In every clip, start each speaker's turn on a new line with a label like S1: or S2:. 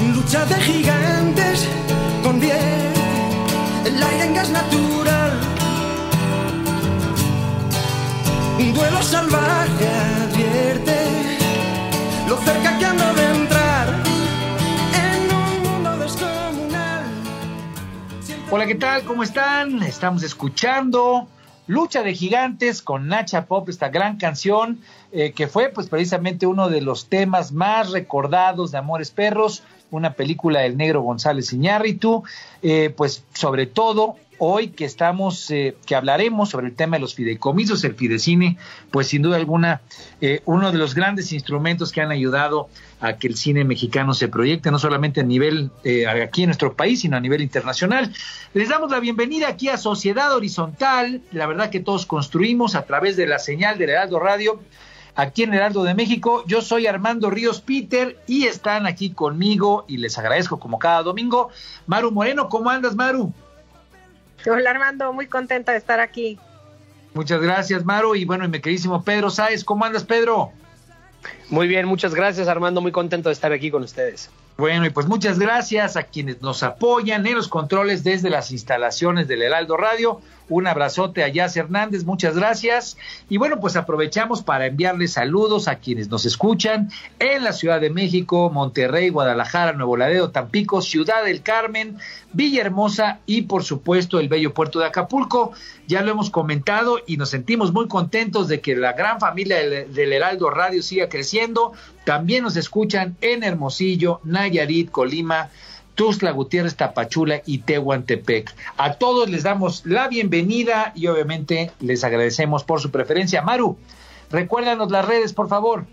S1: Lucha de gigantes convierte el aire en gas natural. Un duelo salvaje advierte lo cerca que ando de entrar en un mundo descomunal.
S2: Hola, ¿qué tal? ¿Cómo están? Estamos escuchando Lucha de Gigantes con Nacha Pop, esta gran canción eh, que fue pues precisamente uno de los temas más recordados de Amores Perros, una película del negro González Iñárritu, eh, pues sobre todo hoy que estamos, eh, que hablaremos sobre el tema de los fideicomisos, el fidecine, pues sin duda alguna, eh, uno de los grandes instrumentos que han ayudado a que el cine mexicano se proyecte, no solamente a nivel eh, aquí en nuestro país, sino a nivel internacional. Les damos la bienvenida aquí a Sociedad Horizontal, la verdad que todos construimos a través de la señal del Heraldo Radio, aquí en Heraldo de México. Yo soy Armando Ríos Peter y están aquí conmigo y les agradezco como cada domingo. Maru Moreno, ¿cómo andas, Maru?
S3: Hola Armando, muy contenta de estar aquí.
S2: Muchas gracias, Maru. Y bueno, y mi queridísimo Pedro Sáez, ¿cómo andas, Pedro?
S4: Muy bien, muchas gracias Armando, muy contento de estar aquí con ustedes.
S2: Bueno, y pues muchas gracias a quienes nos apoyan en los controles desde las instalaciones del Heraldo Radio. Un abrazote a Yas Hernández, muchas gracias. Y bueno, pues aprovechamos para enviarles saludos a quienes nos escuchan en la Ciudad de México, Monterrey, Guadalajara, Nuevo Laredo, Tampico, Ciudad del Carmen, Villahermosa y por supuesto el bello puerto de Acapulco. Ya lo hemos comentado y nos sentimos muy contentos de que la gran familia del, del Heraldo Radio siga creciendo. También nos escuchan en Hermosillo, Nayarit, Colima, Tuzla Gutiérrez, Tapachula y Tehuantepec. A todos les damos la bienvenida y obviamente les agradecemos por su preferencia. Maru, recuérdanos las redes, por favor.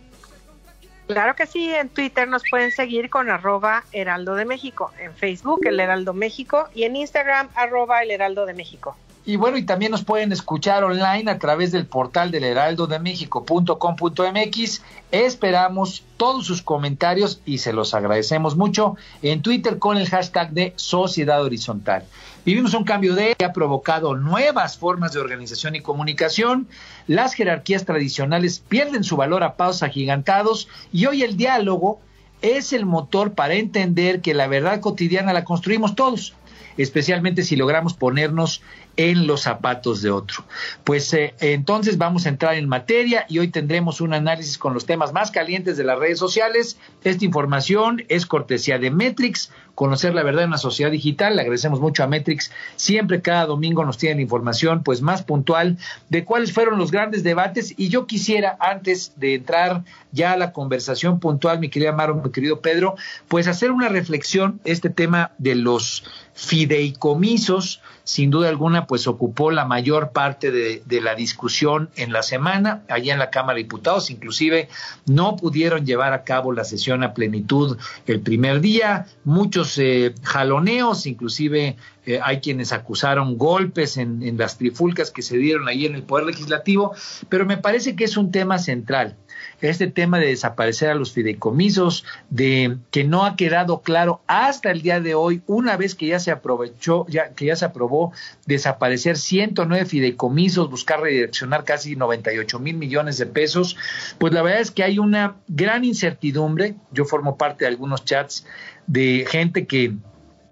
S3: Claro que sí, en Twitter nos pueden seguir con arroba Heraldo de México, en Facebook el Heraldo México y en Instagram arroba el Heraldo de México.
S2: Y bueno, y también nos pueden escuchar online a través del portal del heraldodemexico.com.mx. Esperamos todos sus comentarios y se los agradecemos mucho en Twitter con el hashtag de Sociedad Horizontal. Vivimos un cambio de que ha provocado nuevas formas de organización y comunicación. Las jerarquías tradicionales pierden su valor a pasos agigantados y hoy el diálogo es el motor para entender que la verdad cotidiana la construimos todos especialmente si logramos ponernos en los zapatos de otro. Pues eh, entonces vamos a entrar en materia y hoy tendremos un análisis con los temas más calientes de las redes sociales. Esta información es cortesía de Metrix, conocer la verdad en una sociedad digital. Le agradecemos mucho a Metrix. Siempre cada domingo nos tienen información pues más puntual de cuáles fueron los grandes debates y yo quisiera antes de entrar ya a la conversación puntual, mi querida Maro, mi querido Pedro, pues hacer una reflexión este tema de los fideicomisos sin duda alguna, pues ocupó la mayor parte de, la discusión en la semana, allá en la Cámara de Diputados, inclusive no pudieron llevar a cabo la sesión a plenitud el primer día, muchos eh, jaloneos, inclusive eh, hay quienes acusaron golpes en, en las trifulcas que se dieron ahí en el Poder Legislativo, pero me parece que es un tema central este tema de desaparecer a los fideicomisos, de que no ha quedado claro hasta el día de hoy, una vez que ya se aprovechó, ya, que ya se aprobó desaparecer 109 fideicomisos, buscar redireccionar casi 98 mil millones de pesos, pues la verdad es que hay una gran incertidumbre. Yo formo parte de algunos chats de gente que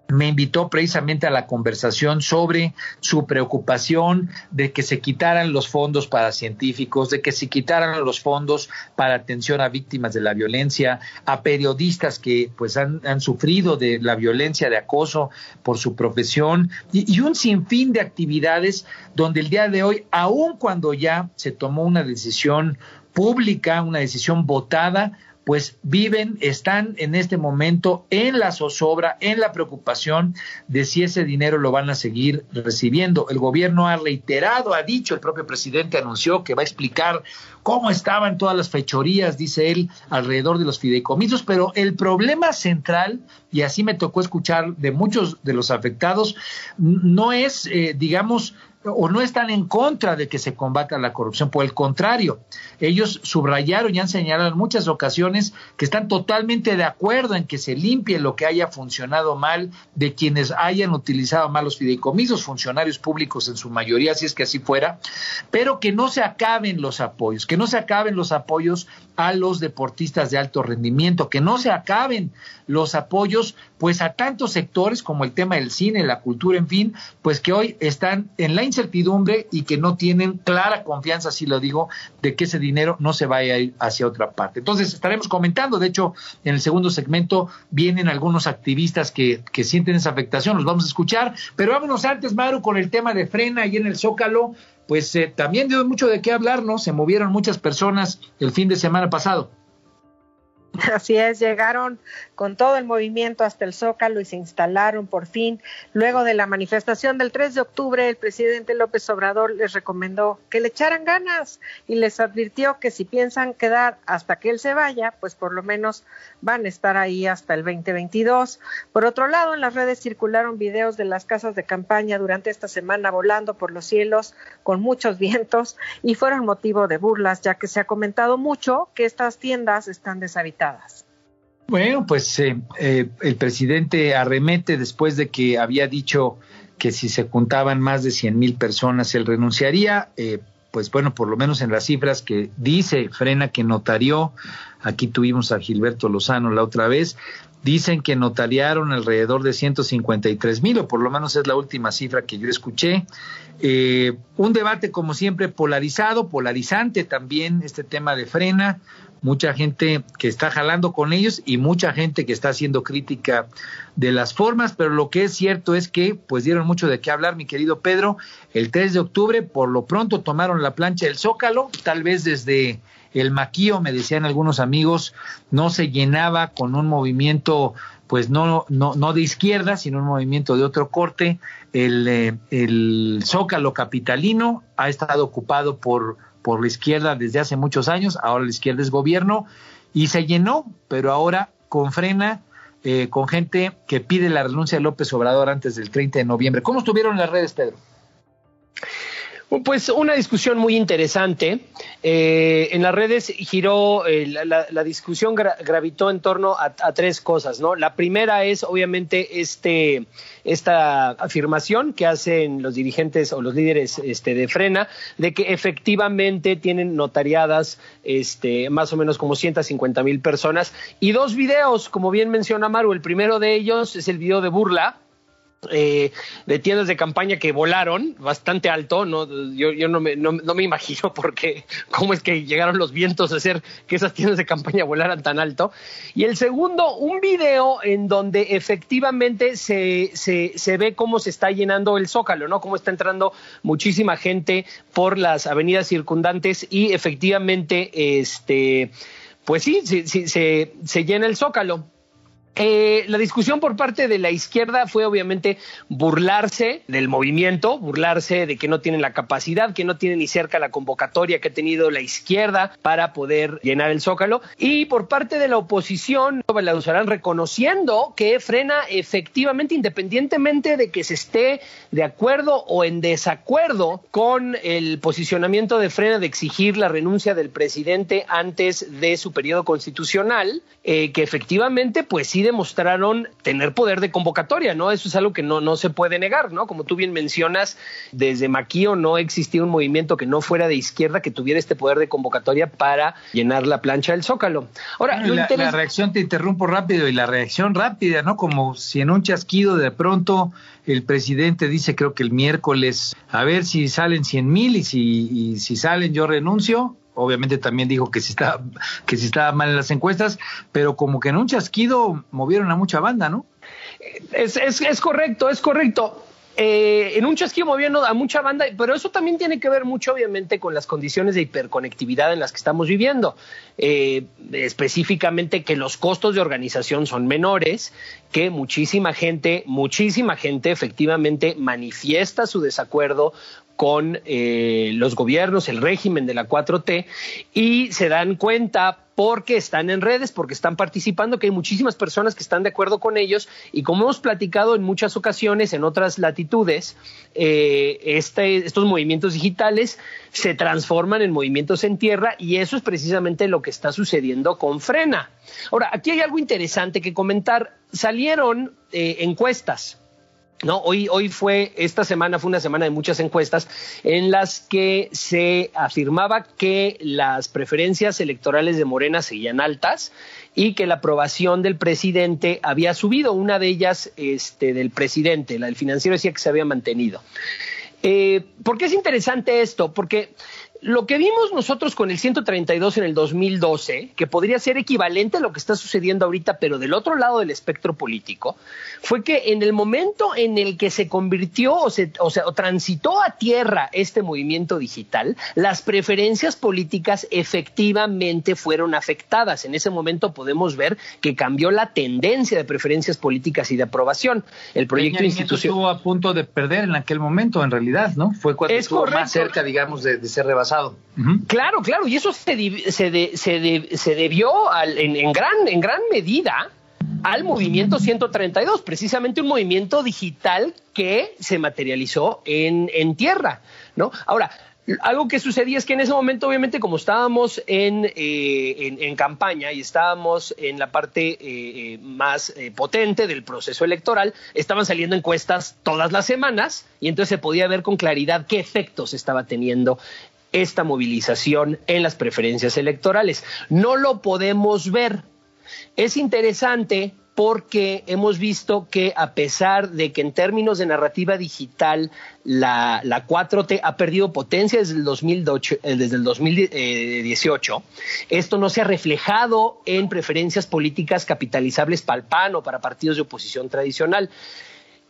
S2: me invitó precisamente a la conversación sobre su preocupación de que se quitaran los fondos para científicos, de que se quitaran los fondos para atención a víctimas de la violencia, a periodistas que pues han, sufrido de la violencia de acoso por su profesión y, y un sinfín de actividades donde el día de hoy, aun cuando ya se tomó una decisión pública, una decisión votada, pues viven, están en este momento en la zozobra, en la preocupación de si ese dinero lo van a seguir recibiendo. El gobierno ha reiterado, ha dicho, el propio presidente anunció que va a explicar cómo estaban todas las fechorías, dice él, alrededor de los fideicomisos, pero el problema central, y así me tocó escuchar de muchos de los afectados, no es, eh, digamos, o no están en contra de que se combata la corrupción, por el contrario, ellos subrayaron y han señalado en muchas ocasiones que están totalmente de acuerdo en que se limpie lo que haya funcionado mal de quienes hayan utilizado mal los fideicomisos, funcionarios públicos en su mayoría, si es que así fuera, pero que no se acaben los apoyos, que no se acaben los apoyos a los deportistas de alto rendimiento, que no se acaben los apoyos pues a tantos sectores como el tema del cine, la cultura, en fin, pues que hoy están en la incertidumbre y que no tienen clara confianza, si lo digo, de que ese dinero no se vaya a ir hacia otra parte. Entonces estaremos comentando, de hecho, en el segundo segmento vienen algunos activistas que, que sienten esa afectación, los vamos a escuchar, pero vámonos antes, Maru, con el tema de frena y en el Zócalo, pues eh, también dio mucho de qué hablar, ¿no? Se movieron muchas personas el fin de semana pasado.
S3: Así es, llegaron con todo el movimiento hasta el Zócalo y se instalaron por fin. Luego de la manifestación del 3 de octubre, el presidente López Obrador les recomendó que le echaran ganas y les advirtió que si piensan quedar hasta que él se vaya, pues por lo menos van a estar ahí hasta el 2022. Por otro lado, en las redes circularon videos de las casas de campaña durante esta semana volando por los cielos con muchos vientos y fueron motivo de burlas, ya que se ha comentado mucho que estas tiendas están deshabitadas
S2: bueno, pues eh, eh, el presidente arremete después de que había dicho que si se juntaban más de 100 mil personas él renunciaría. Eh, pues bueno, por lo menos en las cifras que dice Frena que notarió, aquí tuvimos a Gilberto Lozano la otra vez, dicen que notariaron alrededor de 153 mil, o por lo menos es la última cifra que yo escuché. un debate, como siempre, polarizado, polarizante también este tema de Frena, mucha gente que está jalando con ellos y mucha gente que está haciendo crítica de las formas, pero lo que es cierto es que pues dieron mucho de qué hablar, mi querido Pedro. El 3 de octubre por lo pronto tomaron la plancha del Zócalo, tal vez desde el maquío, me decían algunos amigos, no se llenaba con un movimiento pues no, no, no de izquierda, sino un movimiento de otro corte. El, eh, el Zócalo capitalino ha estado ocupado por por la izquierda desde hace muchos años, ahora la izquierda es gobierno y se llenó, pero ahora con frena, eh, con gente que pide la renuncia de López Obrador antes del 30 de noviembre. ¿Cómo estuvieron las redes, Pedro?
S4: Pues una discusión muy interesante. Eh, en las redes giró, eh, la, discusión gravitó en torno a, tres cosas, ¿no? La primera es, obviamente, este, esta afirmación que hacen los dirigentes o los líderes este, de Frena de que efectivamente tienen notariadas este, más o menos como 150 mil personas y dos videos, como bien menciona Maru. El primero de ellos es el video de burla eh, de tiendas de campaña que volaron bastante alto, ¿no? Yo, yo no, me, no, me imagino porque cómo es que llegaron los vientos a hacer que esas tiendas de campaña volaran tan alto. Y el segundo, un video en donde efectivamente se, se, se ve cómo se está llenando el zócalo, ¿no? Cómo está entrando muchísima gente por las avenidas circundantes y efectivamente, este, pues sí, sí se, se llena el zócalo. Eh, la discusión por parte de la izquierda fue obviamente burlarse del movimiento, burlarse de que no tienen la capacidad, que no tienen ni cerca la convocatoria que ha tenido la izquierda para poder llenar el zócalo. Y por parte de la oposición, la usarán reconociendo que frena efectivamente, independientemente de que se esté de acuerdo o en desacuerdo con el posicionamiento de frena de exigir la renuncia del presidente antes de su periodo constitucional, eh, que efectivamente, pues sí demostraron tener poder de convocatoria, ¿no? Eso es algo que no, no se puede negar, ¿no? Como tú bien mencionas, desde Maquío no existía un movimiento que no fuera de izquierda que tuviera este poder de convocatoria para llenar la plancha del Zócalo.
S2: Ahora, la, la reacción, te interrumpo rápido, y la reacción rápida, ¿no? Como si en un chasquido de pronto el presidente dice, creo que el miércoles, a ver si salen 100 mil y si, y si salen yo renuncio, obviamente también dijo que si estaba, que si estaba mal en las encuestas, pero como que en un chasquido movieron a mucha banda, ¿no?
S4: Es, es, es correcto, es correcto. Eh, en un chasquido moviendo a mucha banda, pero eso también tiene que ver mucho, obviamente, con las condiciones de hiperconectividad en las que estamos viviendo. Eh, específicamente que los costos de organización son menores, que muchísima gente, muchísima gente efectivamente manifiesta su desacuerdo con eh, los gobiernos, el régimen de la 4T, y se dan cuenta porque están en redes, porque están participando, que hay muchísimas personas que están de acuerdo con ellos y como hemos platicado en muchas ocasiones en otras latitudes, eh, este, estos movimientos digitales se transforman en movimientos en tierra y eso es precisamente lo que está sucediendo con Frena. Ahora, aquí hay algo interesante que comentar. Salieron eh, encuestas no, hoy, hoy fue, esta semana fue una semana de muchas encuestas en las que se afirmaba que las preferencias electorales de Morena seguían altas y que la aprobación del presidente había subido. Una de ellas, este, del presidente, la del financiero decía que se había mantenido. Eh, ¿Por qué es interesante esto? Porque lo que vimos nosotros con el 132 en el 2012, que podría ser equivalente a lo que está sucediendo ahorita, pero del otro lado del espectro político, fue que en el momento en el que se convirtió o, se, o, sea, o transitó a tierra este movimiento digital, las preferencias políticas efectivamente fueron afectadas. En ese momento podemos ver que cambió la tendencia de preferencias políticas y de aprobación. El proyecto institucional
S2: estuvo a punto de perder en aquel momento, en realidad, ¿no? Fue cuando estuvo más cerca, digamos, de, de ser rebasado
S4: Claro, claro, y eso se, se, se, debió en, gran, en gran medida al movimiento 132, precisamente un movimiento digital que se materializó en, en tierra, ¿no? Ahora, algo que sucedía es que en ese momento, obviamente, como estábamos en, eh, en, campaña y estábamos en la parte eh, eh, más potente del proceso electoral, estaban saliendo encuestas todas las semanas y entonces se podía ver con claridad qué efectos estaba teniendo esta movilización en las preferencias electorales. No lo podemos ver. Es interesante porque hemos visto que a pesar de que en términos de narrativa digital la, 4T ha perdido potencia desde el, 2018, eh, desde el 2018, esto no se ha reflejado en preferencias políticas capitalizables para el PAN o para partidos de oposición tradicional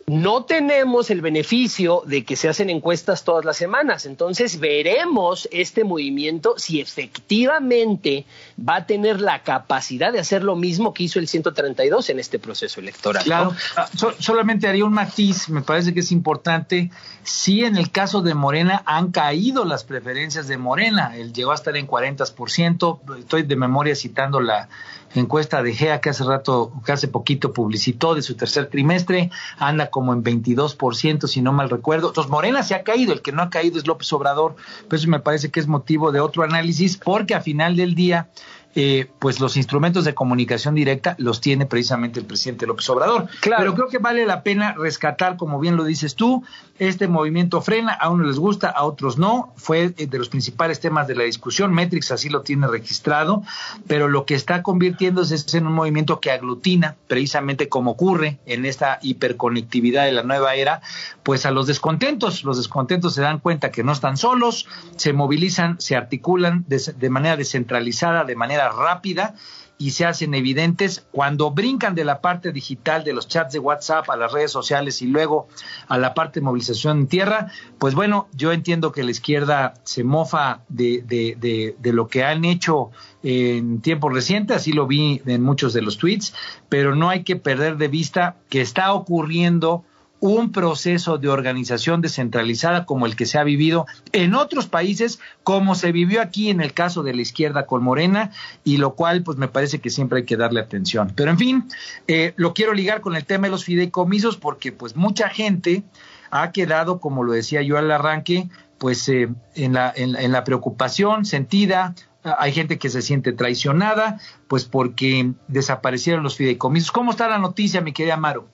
S4: no tenemos el beneficio de que se hacen encuestas todas las semanas. Entonces veremos este movimiento si efectivamente va a tener la capacidad de hacer lo mismo que hizo el 132 en este proceso electoral.
S2: Claro, ah, solamente haría un matiz, me parece que es importante. Si en el caso de Morena han caído las preferencias de Morena, él llegó a estar en 40%, estoy de memoria citando la encuesta de GEA que hace rato, que hace poquito publicitó de su tercer trimestre, anda como en 22%, si no mal recuerdo. Entonces, Morena se ha caído, el que no ha caído es López Obrador, pero eso me parece que es motivo de otro análisis, porque a final del día eh, pues los instrumentos de comunicación directa los tiene precisamente el presidente López Obrador. Claro. Pero creo que vale la pena rescatar, como bien lo dices tú, este movimiento frena, a unos les gusta, a otros no, fue de los principales temas de la discusión, Metrix así lo tiene registrado, pero lo que está convirtiéndose es en un movimiento que aglutina, precisamente como ocurre en esta hiperconectividad de la nueva era, pues a los descontentos, los descontentos se dan cuenta que no están solos, se movilizan, se articulan de manera descentralizada, de manera rápida y se hacen evidentes cuando brincan de la parte digital de los chats de WhatsApp a las redes sociales y luego a la parte de movilización en tierra, pues bueno, yo entiendo que la izquierda se mofa de, de, de lo que han hecho en tiempo reciente, así lo vi en muchos de los tweets, pero no hay que perder de vista que está ocurriendo un proceso de organización descentralizada como el que se ha vivido en otros países, como se vivió aquí en el caso de la izquierda con Morena, y lo cual pues me parece que siempre hay que darle atención. Pero en fin, eh, lo quiero ligar con el tema de los fideicomisos porque pues mucha gente ha quedado, como lo decía yo al arranque, pues eh, en, la, en, la preocupación sentida hay gente que se siente traicionada, pues porque desaparecieron los fideicomisos. ¿Cómo está la noticia, mi querida Amaro?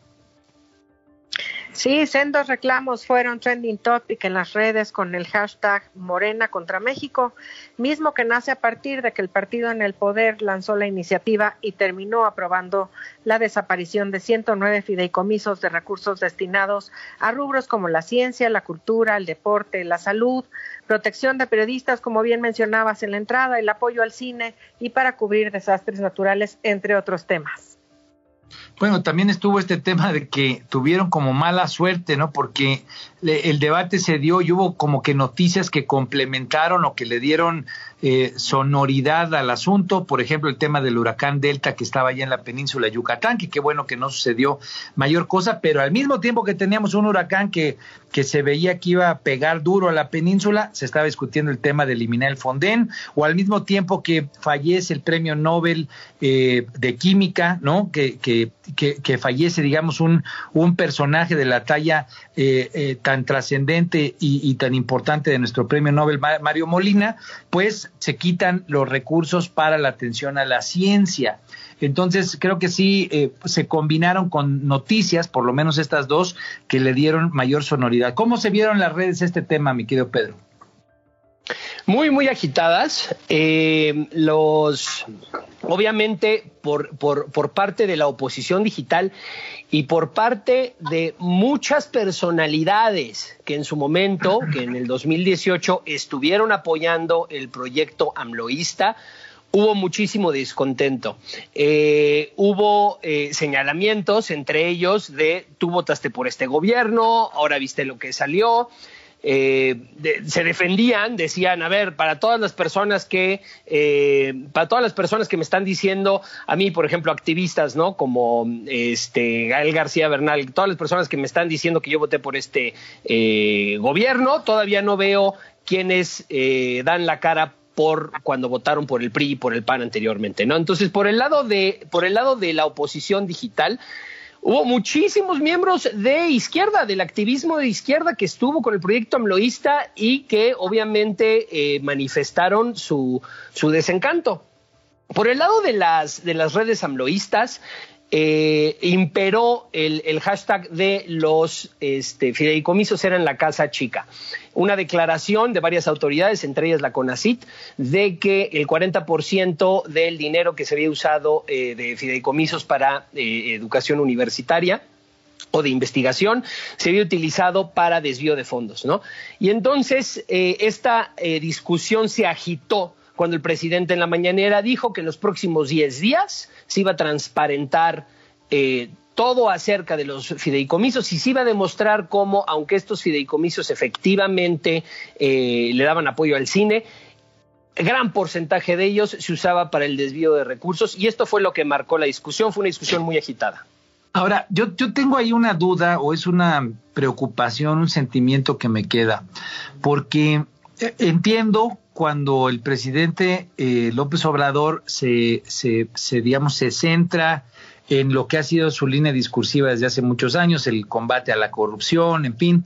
S3: Sí, sendos reclamos fueron trending topic en las redes con el hashtag Morena contra México, mismo que nace a partir de que el partido en el poder lanzó la iniciativa y terminó aprobando la desaparición de 109 fideicomisos de recursos destinados a rubros como la ciencia, la cultura, el deporte, la salud, protección de periodistas, como bien mencionabas en la entrada, el apoyo al cine y para cubrir desastres naturales, entre otros temas.
S2: Bueno, también estuvo este tema de que tuvieron como mala suerte, ¿no? Porque el debate se dio y hubo como que noticias que complementaron o que le dieron eh, sonoridad al asunto, por ejemplo, el tema del huracán Delta que estaba allá en la península de Yucatán, que qué bueno que no sucedió mayor cosa, pero al mismo tiempo que teníamos un huracán que, que se veía que iba a pegar duro a la península, se estaba discutiendo el tema de eliminar el Fonden, o al mismo tiempo que fallece el premio Nobel eh, de Química, ¿no? Que, que, que, fallece, digamos, un, un personaje de la talla eh, tan trascendente y, y tan importante de nuestro premio Nobel, Mario Molina, pues se quitan los recursos para la atención a la ciencia. Entonces, creo que sí eh, se combinaron con noticias, por lo menos estas dos, que le dieron mayor sonoridad. ¿Cómo se vieron las redes este tema, mi querido Pedro?
S4: Muy, muy agitadas. Eh, los, obviamente, por, por, por parte de la oposición digital y por parte de muchas personalidades que en su momento, que en el 2018 estuvieron apoyando el proyecto AMLOísta, hubo muchísimo descontento. Eh, hubo eh, señalamientos, entre ellos de tú votaste por este gobierno, ahora viste lo que salió. Eh, se defendían, decían, a ver, para todas las personas que, eh, para todas las personas que me están diciendo, a mí, por ejemplo, activistas, ¿no? Como este Gael García Bernal, todas las personas que me están diciendo que yo voté por este eh, gobierno, todavía no veo quienes dan la cara por cuando votaron por el PRI y por el PAN anteriormente, ¿no? Entonces, por el lado de, por el lado de la oposición digital, Hubo muchísimos miembros de izquierda, del activismo de izquierda que estuvo con el proyecto amloísta y que obviamente eh, manifestaron su, su desencanto. Por el lado de las, de las redes amloístas, eh, imperó el, hashtag de los este, fideicomisos era en la casa chica. Una declaración de varias autoridades, entre ellas la CONACIT, de que el 40% del dinero que se había usado eh, de fideicomisos para eh, educación universitaria o de investigación se había utilizado para desvío de fondos, ¿no? Y entonces esta discusión se agitó cuando el presidente en la mañanera dijo que en los próximos 10 días se iba a transparentar eh, todo acerca de los fideicomisos y se iba a demostrar cómo, aunque estos fideicomisos efectivamente eh, le daban apoyo al cine, gran porcentaje de ellos se usaba para el desvío de recursos y esto fue lo que marcó la discusión, fue una discusión muy agitada.
S2: Ahora, yo, yo tengo ahí una duda o es una preocupación, un sentimiento que me queda, porque eh, entiendo cuando el presidente eh, López Obrador se, se, digamos, se centra en lo que ha sido su línea discursiva desde hace muchos años, el combate a la corrupción, en fin.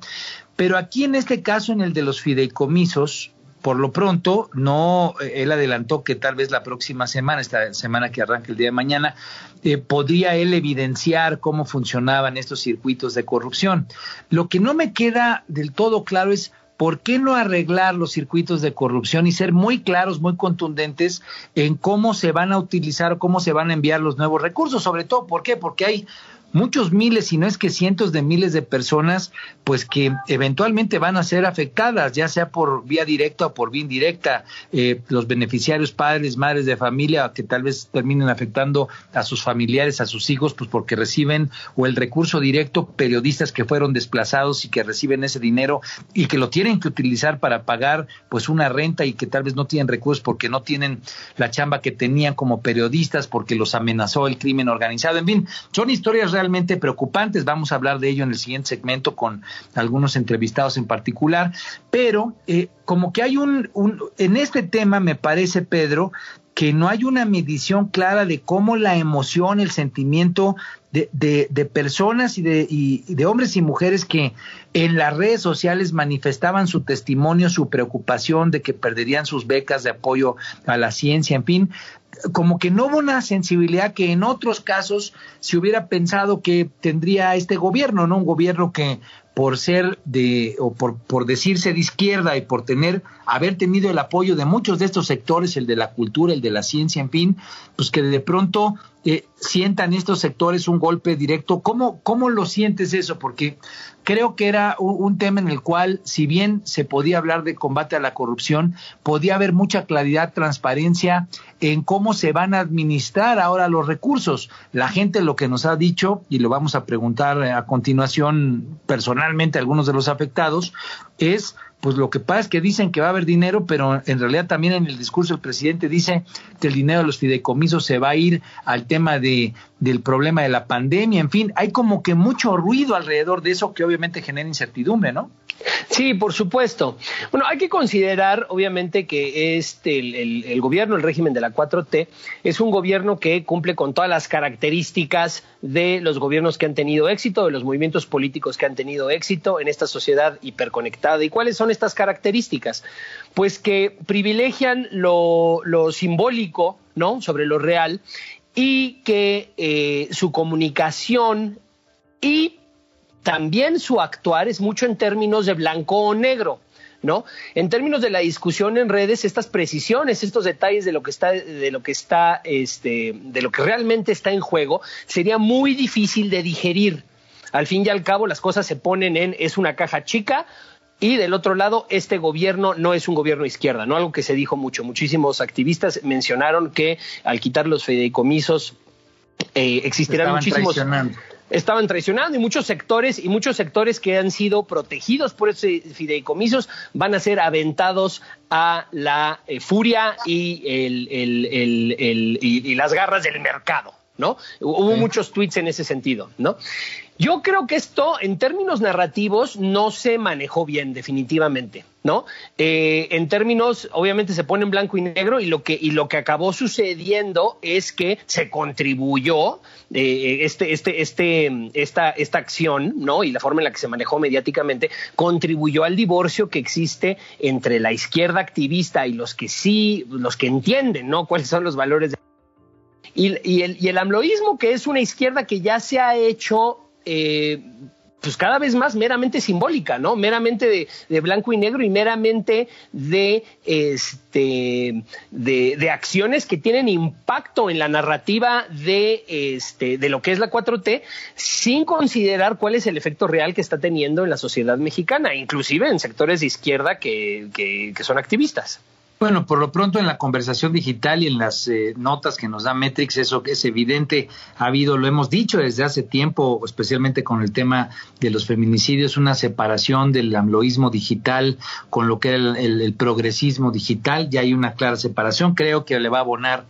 S2: Pero aquí en este caso, en el de los fideicomisos, por lo pronto, no, eh, él adelantó que tal vez la próxima semana, esta semana que arranca el día de mañana, eh, podría él evidenciar cómo funcionaban estos circuitos de corrupción. Lo que no me queda del todo claro es ¿por qué no arreglar los circuitos de corrupción y ser muy claros, muy contundentes en cómo se van a utilizar o cómo se van a enviar los nuevos recursos? Sobre todo, ¿por qué? Porque hay muchos miles, si no es que cientos de miles de personas, pues que eventualmente van a ser afectadas, ya sea por vía directa o por vía indirecta, eh, los beneficiarios, padres, madres de familia, que tal vez terminen afectando a sus familiares, a sus hijos, pues porque reciben o el recurso directo, periodistas que fueron desplazados y que reciben ese dinero y que lo tienen que utilizar para pagar pues una renta y que tal vez no tienen recursos porque no tienen la chamba que tenían como periodistas, porque los amenazó el crimen organizado, en fin, son historias realmente realmente preocupantes. Vamos a hablar de ello en el siguiente segmento con algunos entrevistados en particular. Pero eh, como que hay un, un, en este tema, me parece, Pedro, que no hay una medición clara de cómo la emoción, el sentimiento de, de, personas y de, y de hombres y mujeres que en las redes sociales manifestaban su testimonio, su preocupación de que perderían sus becas de apoyo a la ciencia, en fin, como que no hubo una sensibilidad que en otros casos se hubiera pensado que tendría este gobierno, ¿no? Un gobierno que por ser de, o por, por decirse de izquierda y por tener, haber tenido el apoyo de muchos de estos sectores, el de la cultura, el de la ciencia, en fin, pues que de pronto eh, sientan estos sectores un golpe directo. ¿Cómo, ¿Cómo lo sientes eso? Porque creo que era un, tema en el cual, si bien se podía hablar de combate a la corrupción, podía haber mucha claridad, transparencia en cómo se van a administrar ahora los recursos. La gente lo que nos ha dicho, y lo vamos a preguntar a continuación personalmente a algunos de los afectados, es pues lo que pasa es que dicen que va a haber dinero, pero en realidad también en el discurso el presidente dice que el dinero de los fideicomisos se va a ir al tema de, del problema de la pandemia, en fin, hay como que mucho ruido alrededor de eso que obviamente genera incertidumbre, ¿no?
S4: Sí, por supuesto. Bueno, hay que considerar, obviamente, que este, el, gobierno, el régimen de la 4T, es un gobierno que cumple con todas las características de los gobiernos que han tenido éxito, de los movimientos políticos que han tenido éxito en esta sociedad hiperconectada. ¿Y cuáles son estas características? Pues que privilegian lo, simbólico, ¿no? Sobre lo real y que eh, su comunicación y también su actuar es mucho en términos de blanco o negro. ¿No? En términos de la discusión en redes, estas precisiones, estos detalles de lo que está, de lo que está, este, de lo que realmente está en juego, sería muy difícil de digerir. Al fin y al cabo, las cosas se ponen en es una caja chica y del otro lado, este gobierno no es un gobierno izquierda, ¿no? Algo que se dijo mucho. Muchísimos activistas mencionaron que al quitar los fideicomisos eh, existirán muchísimos estaban traicionando y muchos sectores y muchos sectores que han sido protegidos por ese fideicomisos van a ser aventados a la eh, furia y, el, el, y, las garras del mercado. ¿No? Hubo muchos tweets en ese sentido, ¿no? Yo creo que esto, en términos narrativos, no se manejó bien, definitivamente, ¿no? Eh, en términos, obviamente se pone en blanco y negro y lo que, y lo que acabó sucediendo es que se contribuyó eh, este, este, este, esta, esta acción, ¿no? Y la forma en la que se manejó mediáticamente contribuyó al divorcio que existe entre la izquierda activista y los que sí, los que entienden, ¿no? Cuáles son los valores de y, el, y amloísmo, que es una izquierda que ya se ha hecho eh, pues cada vez más meramente simbólica, ¿no? Meramente de, blanco y negro y meramente de, este, de, acciones que tienen impacto en la narrativa de, este, de lo que es la 4T, sin considerar cuál es el efecto real que está teniendo en la sociedad mexicana, inclusive en sectores de izquierda que, que son activistas.
S2: Bueno, por lo pronto en la conversación digital y en las eh, notas que nos da Metrix, eso que es evidente, ha habido, lo hemos dicho desde hace tiempo, especialmente con el tema de los feminicidios, una separación del amloísmo digital con lo que era el, progresismo digital, ya hay una clara separación, creo que le va a abonar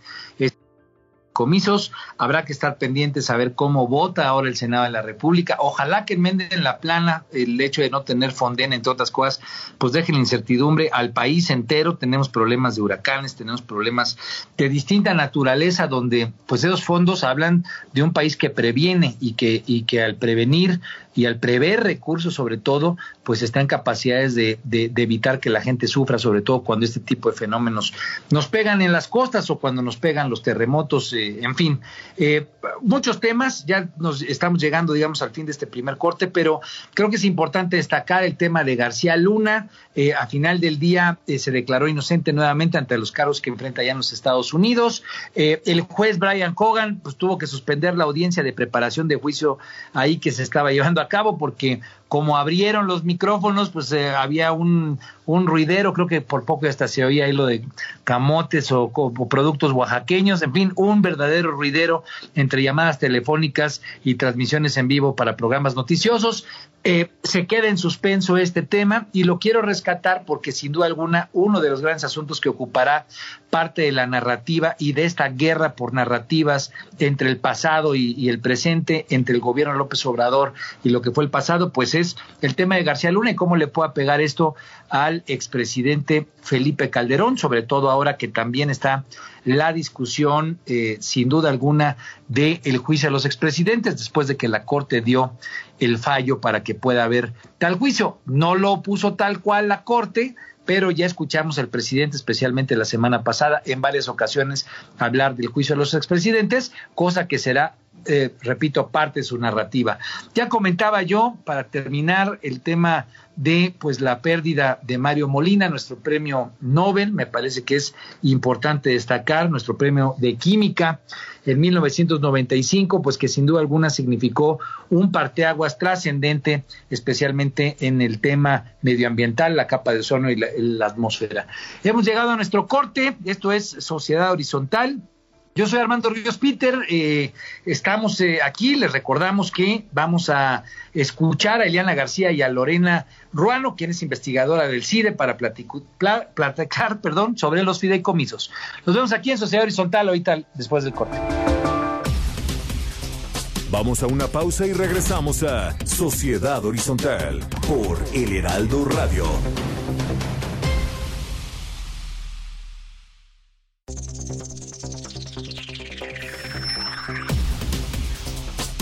S2: comisos. Habrá que estar pendientes a ver cómo vota ahora el Senado de la República. Ojalá que enmenden la plana el hecho de no tener Fonden, entre otras cosas, pues dejen la incertidumbre al país entero. Tenemos problemas de huracanes, tenemos problemas de distinta naturaleza, donde pues esos fondos hablan de un país que previene y que, y que al prevenir y al prever recursos sobre todo, pues está en capacidades de, de, evitar que la gente sufra, sobre todo cuando este tipo de fenómenos nos pegan en las costas o cuando nos pegan los terremotos, eh, en fin, eh, muchos temas, ya nos estamos llegando, digamos, al fin de este primer corte, pero creo que es importante destacar el tema de García Luna, eh, a final del día se declaró inocente nuevamente ante los cargos que enfrenta ya en los Estados Unidos, el juez Brian Cogan, pues tuvo que suspender la audiencia de preparación de juicio ahí que se estaba llevando cabo porque como abrieron los micrófonos, pues eh, había un, un, ruidero, creo que por poco hasta se oía ahí lo de camotes o, productos oaxaqueños, en fin, un verdadero ruidero entre llamadas telefónicas y transmisiones en vivo para programas noticiosos. Eh, se queda en suspenso este tema y lo quiero rescatar porque sin duda alguna uno de los grandes asuntos que ocupará parte de la narrativa y de esta guerra por narrativas entre el pasado y, y el presente, entre el gobierno López Obrador y lo que fue el pasado, pues es es el tema de García Luna y cómo le pueda pegar esto al expresidente Felipe Calderón, sobre todo ahora que también está la discusión, eh, sin duda alguna, del el juicio a los expresidentes, después de que la Corte dio el fallo para que pueda haber tal juicio. No lo puso tal cual la Corte, pero ya escuchamos al presidente, especialmente la semana pasada, en varias ocasiones hablar del juicio a los expresidentes, cosa que será eh, repito, parte de su narrativa. Ya comentaba yo, para terminar, el tema de pues la pérdida de Mario Molina, nuestro premio Nobel, me parece que es importante destacar, nuestro premio de química en 1995, pues que sin duda alguna significó un parteaguas trascendente, especialmente en el tema medioambiental, la capa de ozono y la, la atmósfera. Hemos llegado a nuestro corte, esto es Sociedad Horizontal, yo soy Armando Ríos Peter, eh, estamos eh, aquí, les recordamos que vamos a escuchar a Eliana García y a Lorena Ruano, quien es investigadora del CIDE, para platicar perdón, sobre los fideicomisos. Nos vemos aquí en Sociedad Horizontal ahorita después del corte.
S5: Vamos a una pausa y regresamos a Sociedad Horizontal por El Heraldo Radio.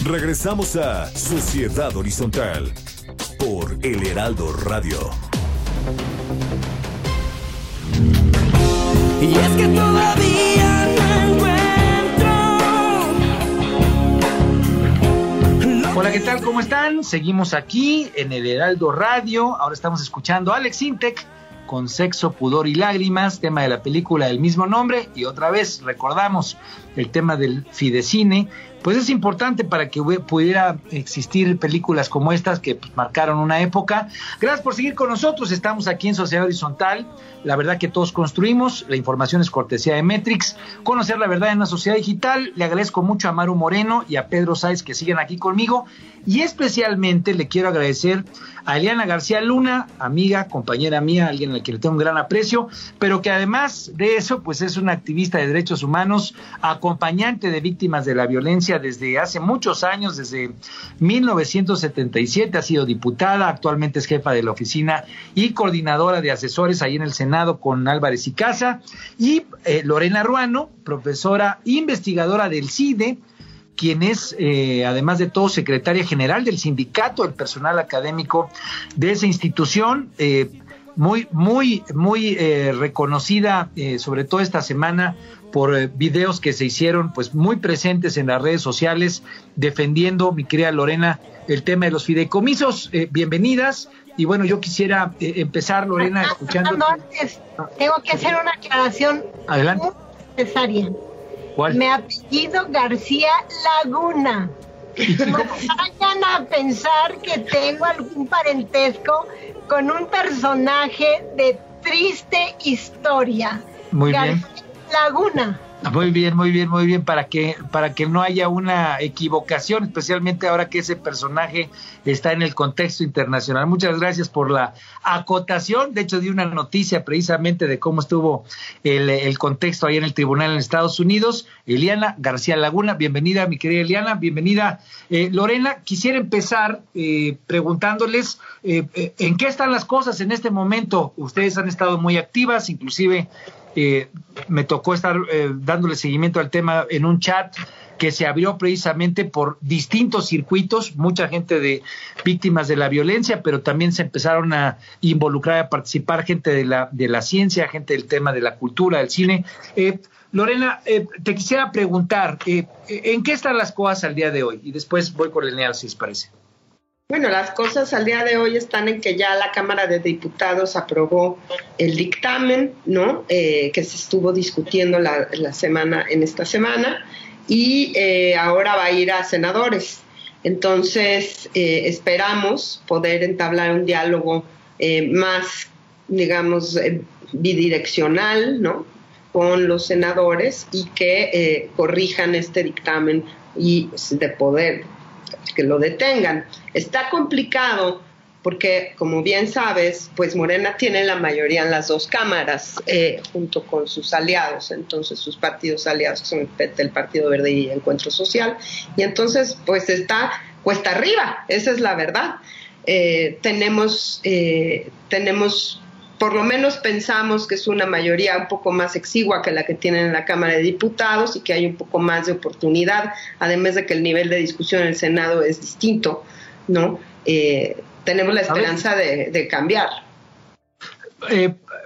S5: Regresamos a Sociedad Horizontal por El Heraldo Radio.
S1: Y es que todavía
S2: encuentro. Hola, ¿qué tal? ¿Cómo están? Seguimos aquí en El Heraldo Radio. Ahora estamos escuchando a Alex Intec con Sexo, Pudor y Lágrimas, tema de la película del mismo nombre. Y otra vez recordamos el tema del Fidecine, pues es importante para que pudiera existir películas como estas que pues, marcaron una época. Gracias por seguir con nosotros. Estamos aquí en Sociedad Horizontal. La verdad que todos construimos. La información es cortesía de Metrix. Conocer la verdad en una sociedad digital. Le agradezco mucho a Maru Moreno y a Pedro Sáez que siguen aquí conmigo. Y especialmente le quiero agradecer a Eliana García Luna, amiga, compañera mía, alguien a quien le tengo un gran aprecio, pero que además de eso, pues es una activista de derechos humanos, acompañante de víctimas de la violencia desde hace muchos años, desde 1977 ha sido diputada, actualmente es jefa de la oficina y coordinadora de asesores ahí en el Senado con Álvarez y Casa, y eh, Lorena Ruano, profesora investigadora del CIDE, quien es, eh, además de todo, secretaria general del sindicato del personal académico de esa institución. Eh, muy, muy, muy reconocida, sobre todo esta semana, por videos que se hicieron, pues muy presentes en las redes sociales, defendiendo, mi querida Lorena, el tema de los fideicomisos. bienvenidas. Y bueno, yo quisiera empezar, Lorena, escuchando.
S6: tengo que hacer una aclaración
S2: Adelante.
S6: necesaria. Me apellido García Laguna. No vayan a pensar que tengo algún parentesco con un personaje de triste historia.
S2: Muy bien.
S6: Laguna.
S2: Muy bien, muy bien, muy bien, para que, para que no haya una equivocación, especialmente ahora que ese personaje está en el contexto internacional. Muchas gracias por la acotación. De hecho, di una noticia precisamente de cómo estuvo el, contexto ahí en el tribunal en Estados Unidos. Eliana García Laguna, bienvenida, mi querida Eliana, bienvenida. Eh, Lorena, quisiera empezar eh, preguntándoles eh, en qué están las cosas en este momento. Ustedes han estado muy activas, inclusive eh, me tocó estar eh, dándole seguimiento al tema en un chat que se abrió precisamente por distintos circuitos, mucha gente de víctimas de la violencia, pero también se empezaron a involucrar, a participar gente de la, de la ciencia, gente del tema de la cultura, del cine. Eh, Lorena, te quisiera preguntar, ¿en qué están las cosas al día de hoy? Y después voy con el si les parece.
S7: Bueno, las cosas al día de hoy están en que ya la Cámara de Diputados aprobó el dictamen, ¿no? Eh, que se estuvo discutiendo la, semana, en esta semana, y eh, ahora va a ir a senadores. Entonces, eh, esperamos poder entablar un diálogo más, digamos, bidireccional, ¿no? Con los senadores y que corrijan este dictamen y de poder que lo detengan. Está complicado porque, como bien sabes, pues Morena tiene la mayoría en las dos cámaras eh, junto con sus aliados, entonces sus partidos aliados son el Partido Verde y Encuentro Social, y entonces pues está cuesta arriba, esa es la verdad. eh, tenemos, eh, tenemos, por lo menos pensamos que es una mayoría un poco más exigua que la que tienen en la Cámara de Diputados y que hay un poco más de oportunidad, además de que el nivel de discusión en el Senado es distinto, ¿no? tenemos la esperanza de, cambiar.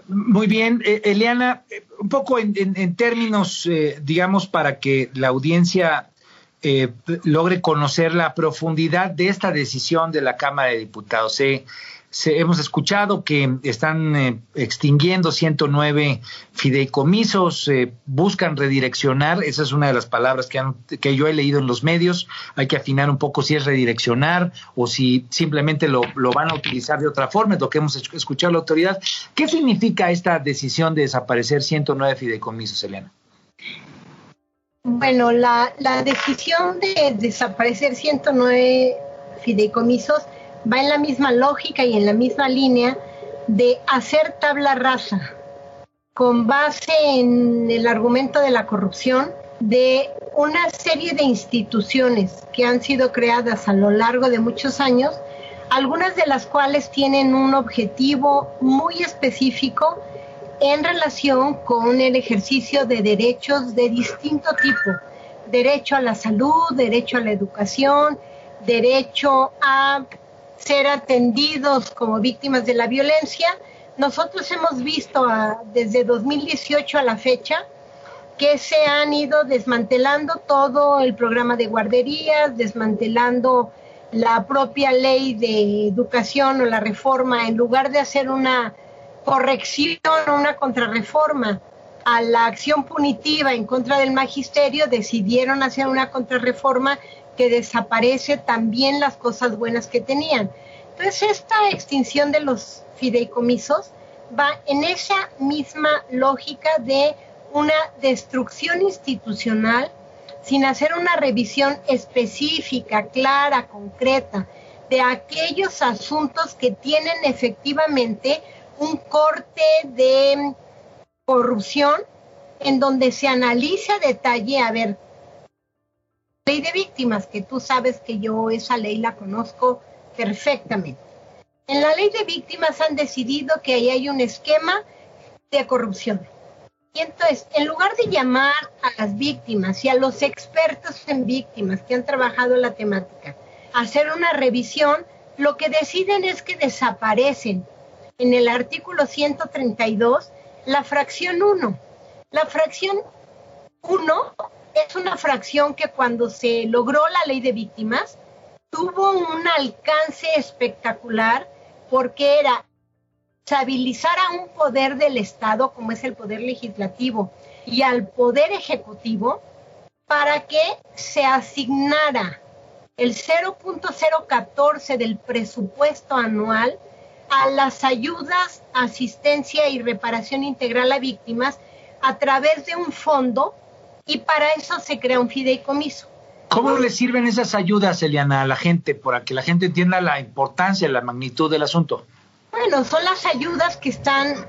S2: muy bien, Eliana, un poco en, en términos, digamos, para que la audiencia eh, logre conocer la profundidad de esta decisión de la Cámara de Diputados. Hemos escuchado que están eh, extinguiendo 109 fideicomisos, eh, buscan redireccionar, esa es una de las palabras que, que yo he leído en los medios, hay que afinar un poco si es redireccionar o si simplemente lo, lo van a utilizar de otra forma, es lo que hemos escuchado la autoridad. ¿Qué significa esta decisión de desaparecer 109 fideicomisos, Elena?
S6: Bueno, la, decisión de desaparecer 109 fideicomisos va en la misma lógica y en la misma línea de hacer tabla rasa con base en el argumento de la corrupción de una serie de instituciones que han sido creadas a lo largo de muchos años, algunas de las cuales tienen un objetivo muy específico en relación con el ejercicio de derechos de distinto tipo, derecho a la salud, derecho a la educación, derecho a ser atendidos como víctimas de la violencia. Nosotros hemos visto desde 2018 a la fecha que se han ido desmantelando todo el programa de guarderías, desmantelando la propia ley de educación o la reforma, en lugar de hacer una corrección o una contrarreforma a la acción punitiva en contra del magisterio, decidieron hacer una contrarreforma que desaparece también las cosas buenas que tenían. Entonces, esta extinción de los fideicomisos va en esa misma lógica de una destrucción institucional sin hacer una revisión específica, clara, concreta, de aquellos asuntos que tienen efectivamente un corte de corrupción en donde se analiza a detalle, a ver, ley de víctimas, que tú sabes que yo esa ley la conozco perfectamente. En la ley de víctimas han decidido que ahí hay un esquema de corrupción. Y entonces, en lugar de llamar a las víctimas y a los expertos en víctimas que han trabajado la temática hacer una revisión, lo que deciden es que desaparecen en el artículo 132 la fracción 1. La fracción 1 es una fracción que cuando se logró la ley de víctimas tuvo un alcance espectacular porque era estabilizar a un poder del Estado como es el poder legislativo y al poder ejecutivo para que se asignara el 0.014 del presupuesto anual a las ayudas, asistencia y reparación integral a víctimas a través de un fondo y para eso se crea un fideicomiso.
S2: ¿Cómo le sirven esas ayudas, Eliana, a la gente, para que la gente entienda la importancia, la magnitud del asunto?
S6: Bueno, son las ayudas que están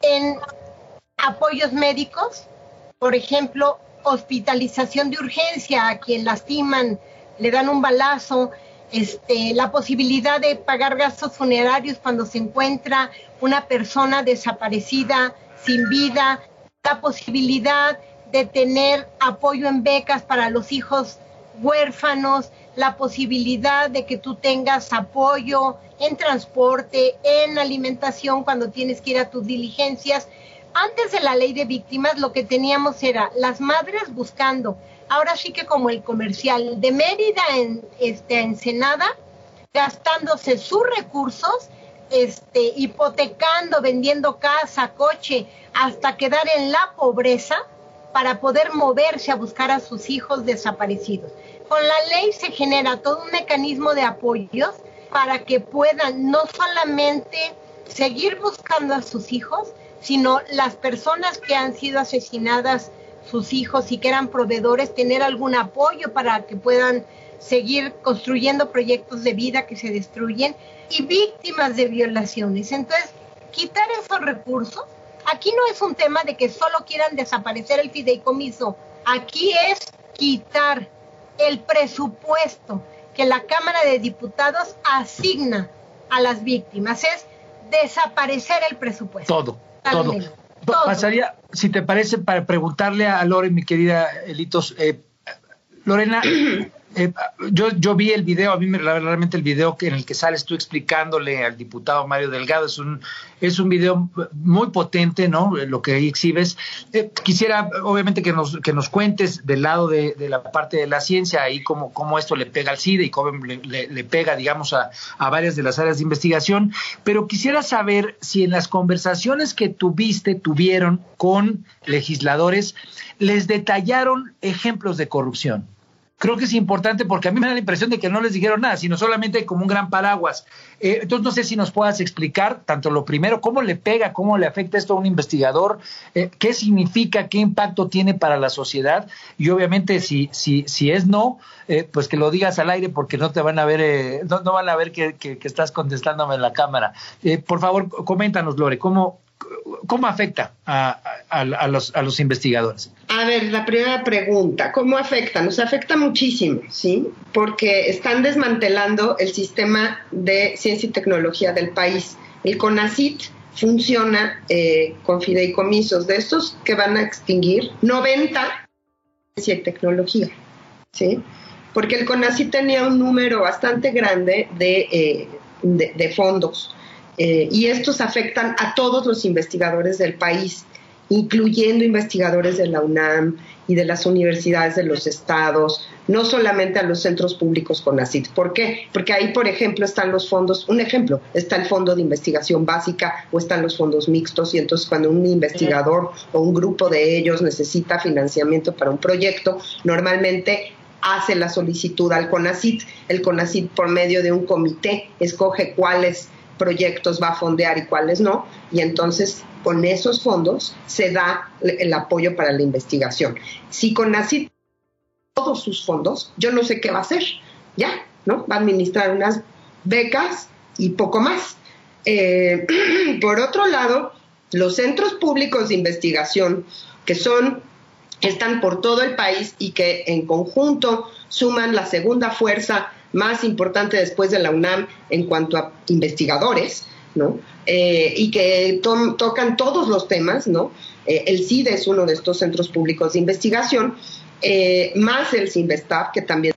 S6: en apoyos médicos, por ejemplo, hospitalización de urgencia a quien lastiman, le dan un balazo, este, la posibilidad de pagar gastos funerarios cuando se encuentra una persona desaparecida, sin vida, la posibilidad de tener apoyo en becas para los hijos huérfanos, la posibilidad de que tú tengas apoyo en transporte, en alimentación cuando tienes que ir a tus diligencias. Antes de la ley de víctimas lo que teníamos era las madres buscando ahora sí que como el comercial de Mérida en este Ensenada, gastándose sus recursos, este, hipotecando, vendiendo casa, coche, hasta quedar en la pobreza para poder moverse a buscar a sus hijos desaparecidos. Con la ley se genera todo un mecanismo de apoyos para que puedan no solamente seguir buscando a sus hijos, sino las personas que han sido asesinadas sus hijos y que eran proveedores, tener algún apoyo para que puedan seguir construyendo proyectos de vida que se destruyen y víctimas de violaciones. Entonces, quitar esos recursos, aquí no es un tema de que solo quieran desaparecer el fideicomiso, aquí es quitar el presupuesto que la Cámara de Diputados asigna a las víctimas, es desaparecer el presupuesto.
S2: Todo, todo. Pasaría, si te parece, para preguntarle a Lore, mi querida Elitos, eh, Lorena, eh, yo, yo vi el video, a mí me, realmente el video en el que sales tú explicándole al diputado Mario Delgado es un es un video muy potente, ¿no? Lo que ahí exhibes. Eh, quisiera, obviamente, que nos que nos cuentes del lado de, la parte de la ciencia ahí cómo, cómo esto le pega al CIDE y cómo le, pega, digamos, a, a, varias de las áreas de investigación. Pero quisiera saber si en las conversaciones que tuviste, tuvieron con legisladores, les detallaron ejemplos de corrupción creo que es importante porque a mí me da la impresión de que no les dijeron nada, sino solamente como un gran paraguas. Eh, entonces, no sé si nos puedas explicar tanto lo primero, cómo le pega, cómo le afecta esto a un investigador, eh, qué significa, qué impacto tiene para la sociedad y obviamente si, si, si es no, eh, pues que lo digas al aire porque no te van a ver, no, no, van a ver que, que, que, estás contestándome en la cámara. por favor, coméntanos, Lore, ¿cómo, ¿Cómo afecta a, los, investigadores?
S7: A ver, la primera pregunta, ¿cómo afecta? Nos afecta muchísimo, ¿sí? Porque están desmantelando el sistema de ciencia y tecnología del país. El CONACIT funciona eh, con fideicomisos de estos que van a extinguir 90 ciencia y tecnología, ¿sí? Porque el CONACIT tenía un número bastante grande de, eh, de fondos eh, y estos afectan a todos los investigadores del país, incluyendo investigadores de la UNAM y de las universidades de los estados, no solamente a los centros públicos con ACID. ¿Por qué? Porque ahí, por ejemplo, están los fondos, un ejemplo, está el fondo de investigación básica o están los fondos mixtos y entonces cuando un investigador o un grupo de ellos necesita financiamiento para un proyecto, normalmente hace la solicitud al CONACIT. El CONACIT por medio de un comité escoge cuáles proyectos va a fondear y cuáles no, y entonces con esos fondos se da el apoyo para la investigación. Si con así todos sus fondos, yo no sé qué va a hacer, ya, ¿no? Va a administrar unas becas y poco más. Eh, por otro lado, los centros públicos de investigación, que son, están por todo el país y que en conjunto suman la segunda fuerza más importante después de la UNAM en cuanto a investigadores, ¿no? Eh, y que tocan todos los temas, ¿no? Eh, el CIDE es uno de estos centros públicos de investigación, eh, más el CINVESTAF, que también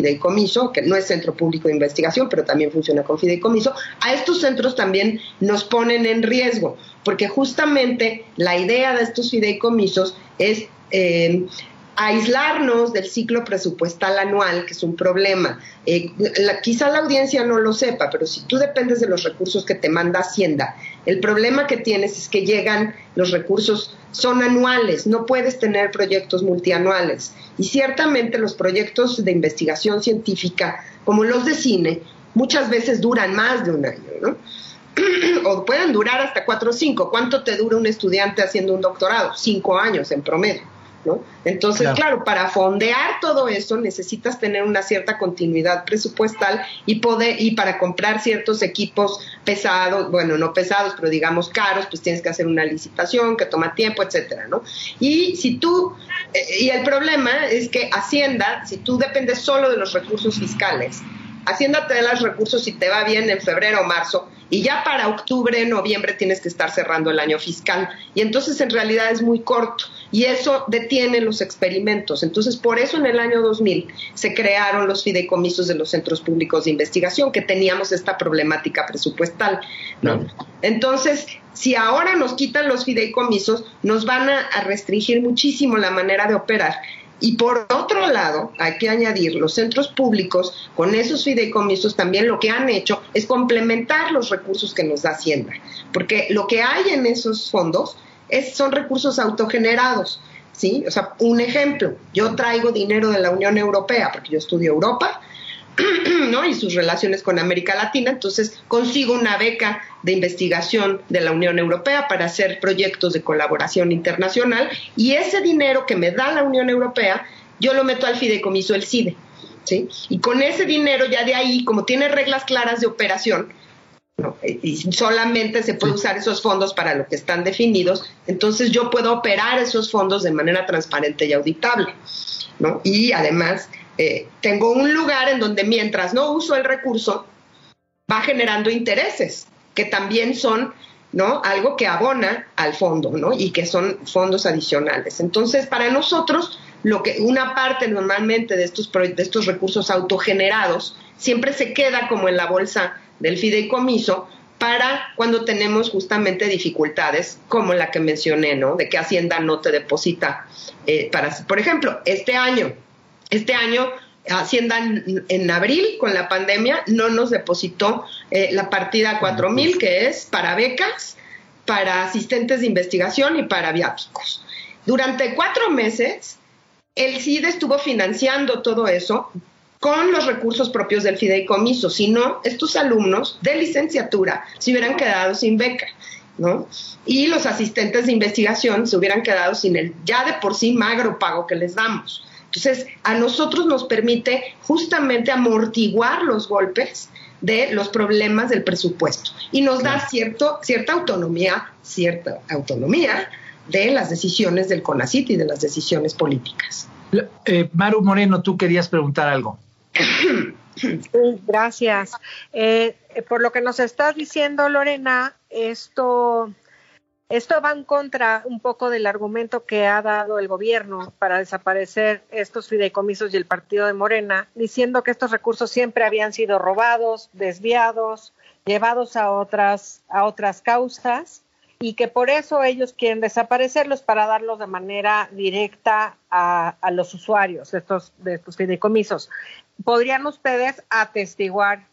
S7: fideicomiso, que no es centro público de investigación, pero también funciona con fideicomiso, a estos centros también nos ponen en riesgo, porque justamente la idea de estos fideicomisos es aislarnos del ciclo presupuestal anual, que es un problema. Eh, quizá la audiencia no lo sepa, pero si tú dependes de los recursos que te manda Hacienda, el problema que tienes es que llegan los recursos, son anuales, no puedes tener proyectos multianuales. Y ciertamente los proyectos de investigación científica, como los de cine, muchas veces duran más de un año, ¿no? o pueden durar hasta cuatro o cinco. ¿Cuánto te dura un estudiante haciendo un doctorado? Cinco años en promedio. Entonces, claro. para fondear todo eso necesitas tener una cierta continuidad presupuestal y poder y para comprar ciertos equipos pesados, bueno, no pesados, pero digamos caros, pues tienes que hacer una licitación que toma tiempo, etcétera, ¿no? Y si tú eh, y el problema es que Hacienda, si tú dependes solo de los recursos fiscales, Hacienda te da los recursos si te va bien en febrero o marzo, y ya para octubre, noviembre tienes que estar cerrando el año fiscal. Y entonces en realidad es muy corto y eso detiene los experimentos. Entonces por eso en el año 2000 se crearon los fideicomisos de los centros públicos de investigación, que teníamos esta problemática presupuestal. Entonces, si ahora nos quitan los fideicomisos, nos van a restringir muchísimo la manera de operar. Y por otro lado, hay que añadir, los centros públicos con esos fideicomisos también lo que han hecho es complementar los recursos que nos da Hacienda, porque lo que hay en esos fondos es, son recursos autogenerados. ¿sí? O sea, un ejemplo, yo traigo dinero de la Unión Europea, porque yo estudio Europa, ¿no? y sus relaciones con América Latina, entonces consigo una beca de investigación de la Unión Europea para hacer proyectos de colaboración internacional y ese dinero que me da la Unión Europea yo lo meto al fideicomiso del CIDE. ¿sí? Y con ese dinero ya de ahí, como tiene reglas claras de operación, y solamente se puede usar esos fondos para lo que están definidos, entonces yo puedo operar esos fondos de manera transparente y auditable. ¿no? Y además eh, tengo un lugar en donde mientras no uso el recurso, va generando intereses, que también son ¿no? Algo que abona al fondo, ¿no? Y que son fondos adicionales. Entonces, para nosotros, lo que una parte normalmente de estos, de estos recursos autogenerados siempre se queda como en la bolsa del fideicomiso para cuando tenemos justamente dificultades como la que mencioné, ¿no? De que Hacienda no te deposita. Eh, para, por ejemplo, este año, este año Hacienda en, abril con la pandemia no nos depositó eh, la partida 4000 que es para becas, para asistentes de investigación y para viáticos. Durante cuatro meses, el CIDE estuvo financiando todo eso con los recursos propios del fideicomiso. Si no, estos alumnos de licenciatura se hubieran quedado sin beca. ¿no? Y los asistentes de investigación se hubieran quedado sin el ya de por sí magro pago que les damos. Entonces, a nosotros nos permite justamente amortiguar los golpes de los problemas del presupuesto y nos da cierto, cierta autonomía, cierta autonomía de las decisiones del CONACIT y de las decisiones políticas.
S2: Eh, Maru Moreno, tú querías preguntar algo.
S3: gracias. Eh, por lo que nos estás diciendo, Lorena, esto esto va en contra un poco del argumento que ha dado el gobierno para desaparecer estos fideicomisos y el partido de Morena, diciendo que estos recursos siempre habían sido robados, desviados, llevados a otras, a otras causas y que por eso ellos quieren desaparecerlos para darlos de manera directa a, los usuarios de estos, de estos fideicomisos. ¿Podrían ustedes atestiguar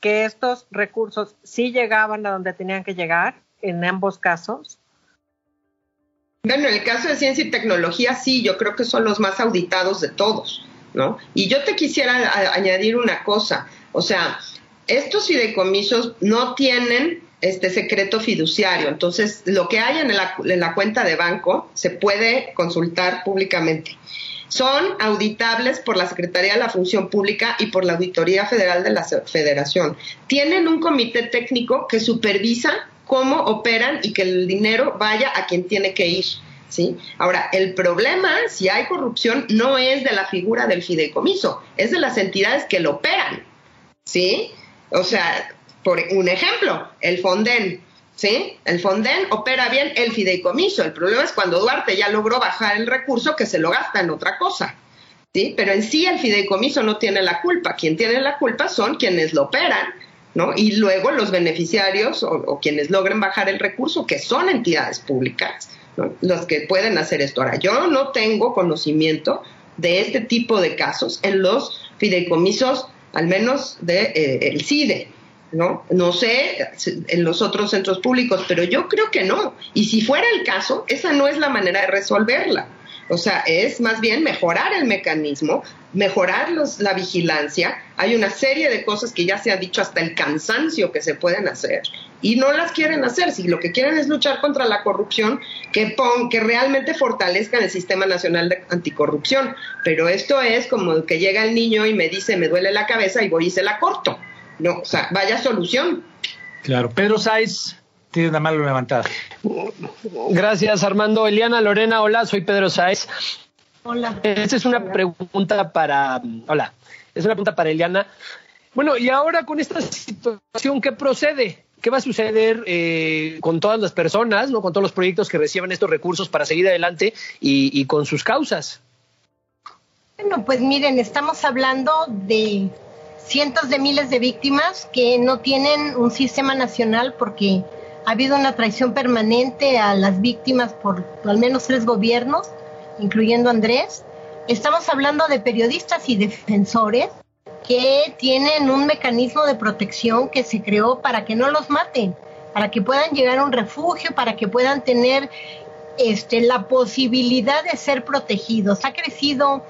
S3: que estos recursos sí llegaban a donde tenían que llegar? En ambos casos?
S7: Bueno, en el caso de ciencia y tecnología, sí, yo creo que son los más auditados de todos, ¿no? Y yo te quisiera añadir una cosa, o sea, estos fideicomisos no tienen este secreto fiduciario, entonces lo que hay en la, en la cuenta de banco se puede consultar públicamente. Son auditables por la Secretaría de la Función Pública y por la Auditoría Federal de la Federación. Tienen un comité técnico que supervisa cómo operan y que el dinero vaya a quien tiene que ir. ¿Sí? Ahora, el problema, si hay corrupción, no es de la figura del fideicomiso, es de las entidades que lo operan. ¿Sí? O sea, por un ejemplo, el Fonden. ¿Sí? El Fonden opera bien el fideicomiso. El problema es cuando Duarte ya logró bajar el recurso que se lo gasta en otra cosa. ¿Sí? Pero en sí el fideicomiso no tiene la culpa. Quien tiene la culpa son quienes lo operan ¿no? Y luego los beneficiarios o, quienes logren bajar el recurso, que son entidades públicas, los que pueden hacer esto. Ahora, yo no tengo conocimiento de este tipo de casos en los fideicomisos, al menos de, eh, el CIDE. ¿no? No sé en los otros centros públicos, pero yo creo que no. Y si fuera el caso, esa no es la manera de resolverla. O sea, es más bien mejorar el mecanismo, mejorar la vigilancia. Hay una serie de cosas que ya se ha dicho hasta el cansancio que se pueden hacer y no las quieren hacer. Si lo que quieren es luchar contra la corrupción, que, pon, que realmente fortalezcan el Sistema Nacional de Anticorrupción. Pero esto es como que llega el niño y me dice, me duele la cabeza y voy y se la corto. No, o sea, vaya solución.
S2: Claro, Pedro Sáiz, tiene una mano levantada.
S4: Gracias, Armando. Eliana Lorena, hola, soy Pedro Sáez.
S6: Hola.
S4: Esta es una pregunta para. Hola. Es una pregunta para Eliana. Bueno, y ahora con esta situación, ¿qué procede? ¿Qué va a suceder eh, con todas las personas, no, con todos los proyectos que reciban estos recursos para seguir adelante y, y con sus causas?
S6: Bueno, pues miren, estamos hablando de cientos de miles de víctimas que no tienen un sistema nacional porque ha habido una traición permanente a las víctimas por al menos tres gobiernos, incluyendo Andrés. Estamos hablando de periodistas y defensores que tienen un mecanismo de protección que se creó para que no los maten, para que puedan llegar a un refugio, para que puedan tener este, la posibilidad de ser protegidos. Ha crecido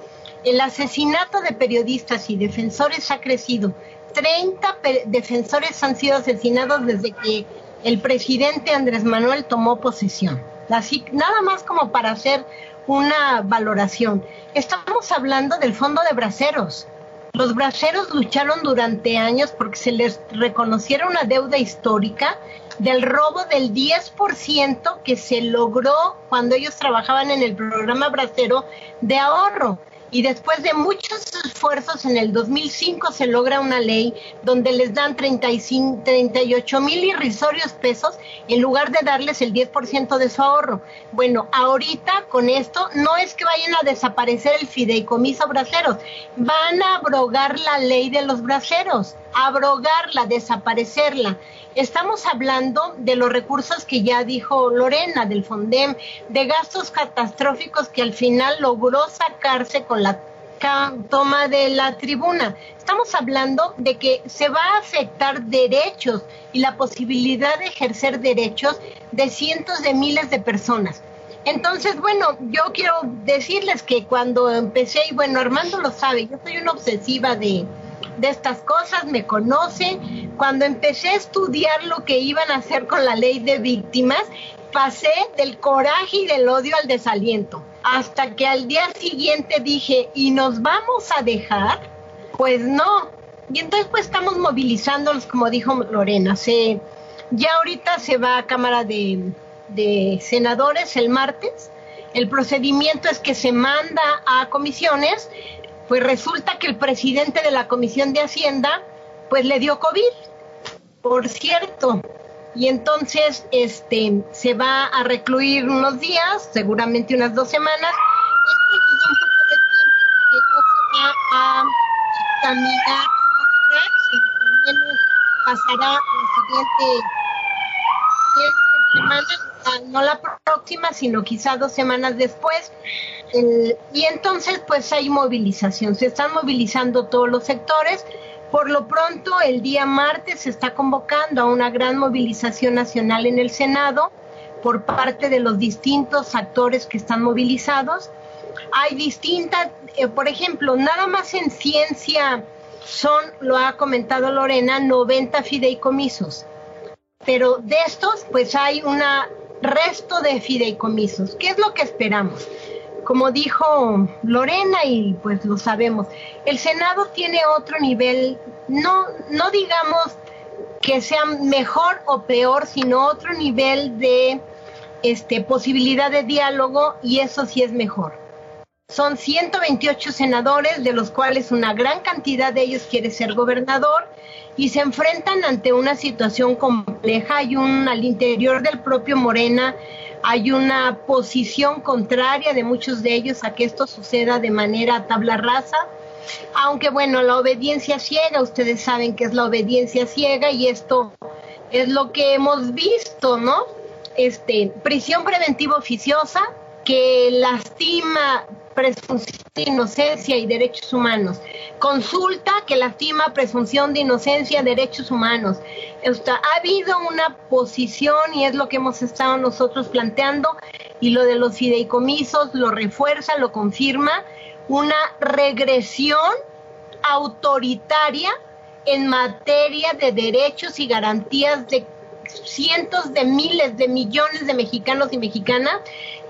S6: el asesinato de periodistas y defensores ha crecido. 30 defensores han sido asesinados desde que el presidente Andrés Manuel tomó posesión. Así, nada más como para hacer una valoración. Estamos hablando del fondo de braceros. Los braceros lucharon durante años porque se les reconociera una deuda histórica del robo del 10% que se logró cuando ellos trabajaban en el programa bracero de ahorro. Y después de muchos esfuerzos en el 2005 se logra una ley donde les dan 35, 38 mil irrisorios pesos en lugar de darles el 10% de su ahorro. Bueno, ahorita con esto no es que vayan a desaparecer el fideicomiso braceros, van a abrogar la ley de los braceros, abrogarla, desaparecerla. Estamos hablando de los recursos que ya dijo Lorena del Fondem, de gastos catastróficos que al final logró sacarse con la toma de la tribuna. Estamos hablando de que se va a afectar derechos y la posibilidad de ejercer derechos de cientos de miles de personas. Entonces, bueno, yo quiero decirles que cuando empecé, y bueno, Armando lo sabe, yo soy una obsesiva de, de estas cosas, me conoce. Cuando empecé a estudiar lo que iban a hacer con la ley de víctimas, pasé del coraje y del odio al desaliento. Hasta que al día siguiente dije, ¿y nos vamos a dejar? Pues no. Y entonces pues estamos movilizándonos, como dijo Lorena. Se, ya ahorita se va a Cámara de, de Senadores el martes. El procedimiento es que se manda a comisiones pues resulta que el presidente de la Comisión de Hacienda pues le dio COVID, por cierto, y entonces este se va a recluir unos días, seguramente unas dos semanas. Esto nos da un poco de tiempo porque no se va a caminar menos pasará la siguiente semana, no la próxima, sino quizá dos semanas después, y entonces pues hay movilización, se están movilizando todos los sectores. Por lo pronto, el día martes se está convocando a una gran movilización nacional en el Senado por parte de los distintos actores que están movilizados. Hay distintas, eh, por ejemplo, nada más en ciencia son, lo ha comentado Lorena, 90 fideicomisos. Pero de estos, pues hay un resto de fideicomisos. ¿Qué es lo que esperamos? Como dijo Lorena y pues lo sabemos, el Senado tiene otro nivel, no, no digamos que sea mejor o peor, sino otro nivel de este, posibilidad de diálogo y eso sí es mejor. Son 128 senadores, de los cuales una gran cantidad de ellos quiere ser gobernador y se enfrentan ante una situación compleja. Hay un al interior del propio Morena hay una posición contraria de muchos de ellos a que esto suceda de manera tabla rasa. Aunque bueno, la obediencia ciega, ustedes saben que es la obediencia ciega y esto es lo que hemos visto, ¿no? Este, prisión preventiva oficiosa que lastima presunción de inocencia y derechos humanos. Consulta que lastima presunción de inocencia, derechos humanos. ha habido una posición y es lo que hemos estado nosotros planteando y lo de los fideicomisos lo refuerza, lo confirma, una regresión autoritaria en materia de derechos y garantías de cientos de miles de millones de mexicanos y mexicanas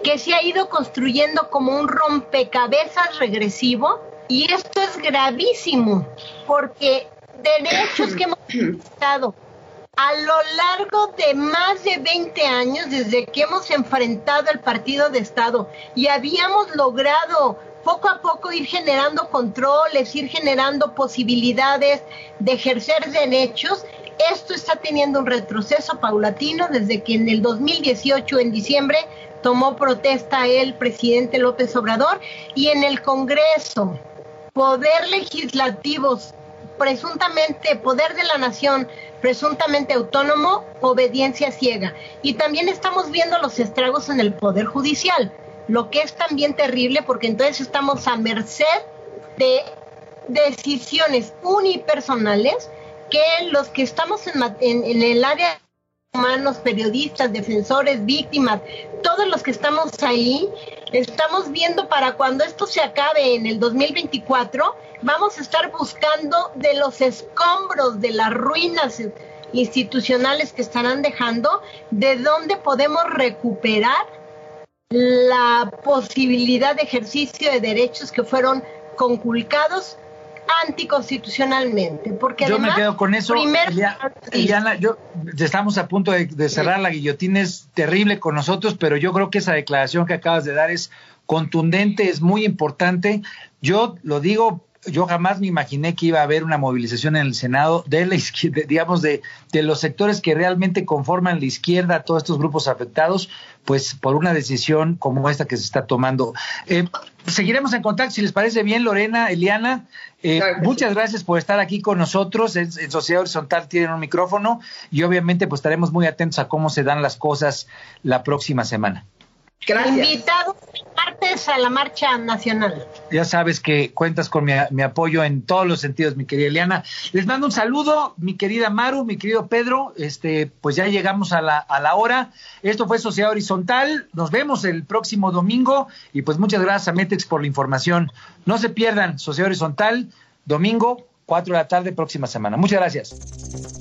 S6: que se ha ido construyendo como un rompecabezas regresivo y esto es gravísimo porque derechos que hemos estado a lo largo de más de 20 años desde que hemos enfrentado el partido de Estado y habíamos logrado poco a poco ir generando controles, ir generando posibilidades de ejercer derechos, esto está teniendo un retroceso paulatino desde que en el 2018, en diciembre, tomó protesta el presidente López Obrador y en el Congreso, poder legislativo, presuntamente poder de la nación, presuntamente autónomo, obediencia ciega. Y también estamos viendo los estragos en el Poder Judicial, lo que es también terrible porque entonces estamos a merced de decisiones unipersonales que los que estamos en, en el área humanos, periodistas, defensores, víctimas, todos los que estamos ahí, estamos viendo para cuando esto se acabe en el 2024, vamos a estar buscando de los escombros, de las ruinas institucionales que estarán dejando, de dónde podemos recuperar la posibilidad de ejercicio de derechos que fueron conculcados anticonstitucionalmente. Porque
S2: yo
S6: además,
S2: me quedo con eso.
S6: primero-
S2: Eliana, yo, estamos a punto de, de cerrar la guillotina, es terrible con nosotros, pero yo creo que esa declaración que acabas de dar es contundente, es muy importante. Yo lo digo, yo jamás me imaginé que iba a haber una movilización en el Senado de la izquierda, digamos, de, de los sectores que realmente conforman la izquierda, todos estos grupos afectados, pues por una decisión como esta que se está tomando. Eh, seguiremos en contacto, si les parece bien, Lorena, Eliana. Eh,
S7: Claro que sí.
S2: muchas gracias por estar aquí con nosotros. En, en Sociedad Horizontal tienen un micrófono y obviamente pues estaremos muy atentos a cómo se dan las cosas la próxima semana.
S7: Gracias.
S6: Invitados a la marcha nacional.
S2: Ya sabes que cuentas con mi, mi apoyo en todos los sentidos, mi querida Eliana. Les mando un saludo, mi querida Maru, mi querido Pedro. Este, pues ya llegamos a la, a la hora. Esto fue Sociedad Horizontal. Nos vemos el próximo domingo. Y pues muchas gracias a Metex por la información. No se pierdan Sociedad Horizontal, domingo, 4 de la tarde, próxima semana. Muchas gracias.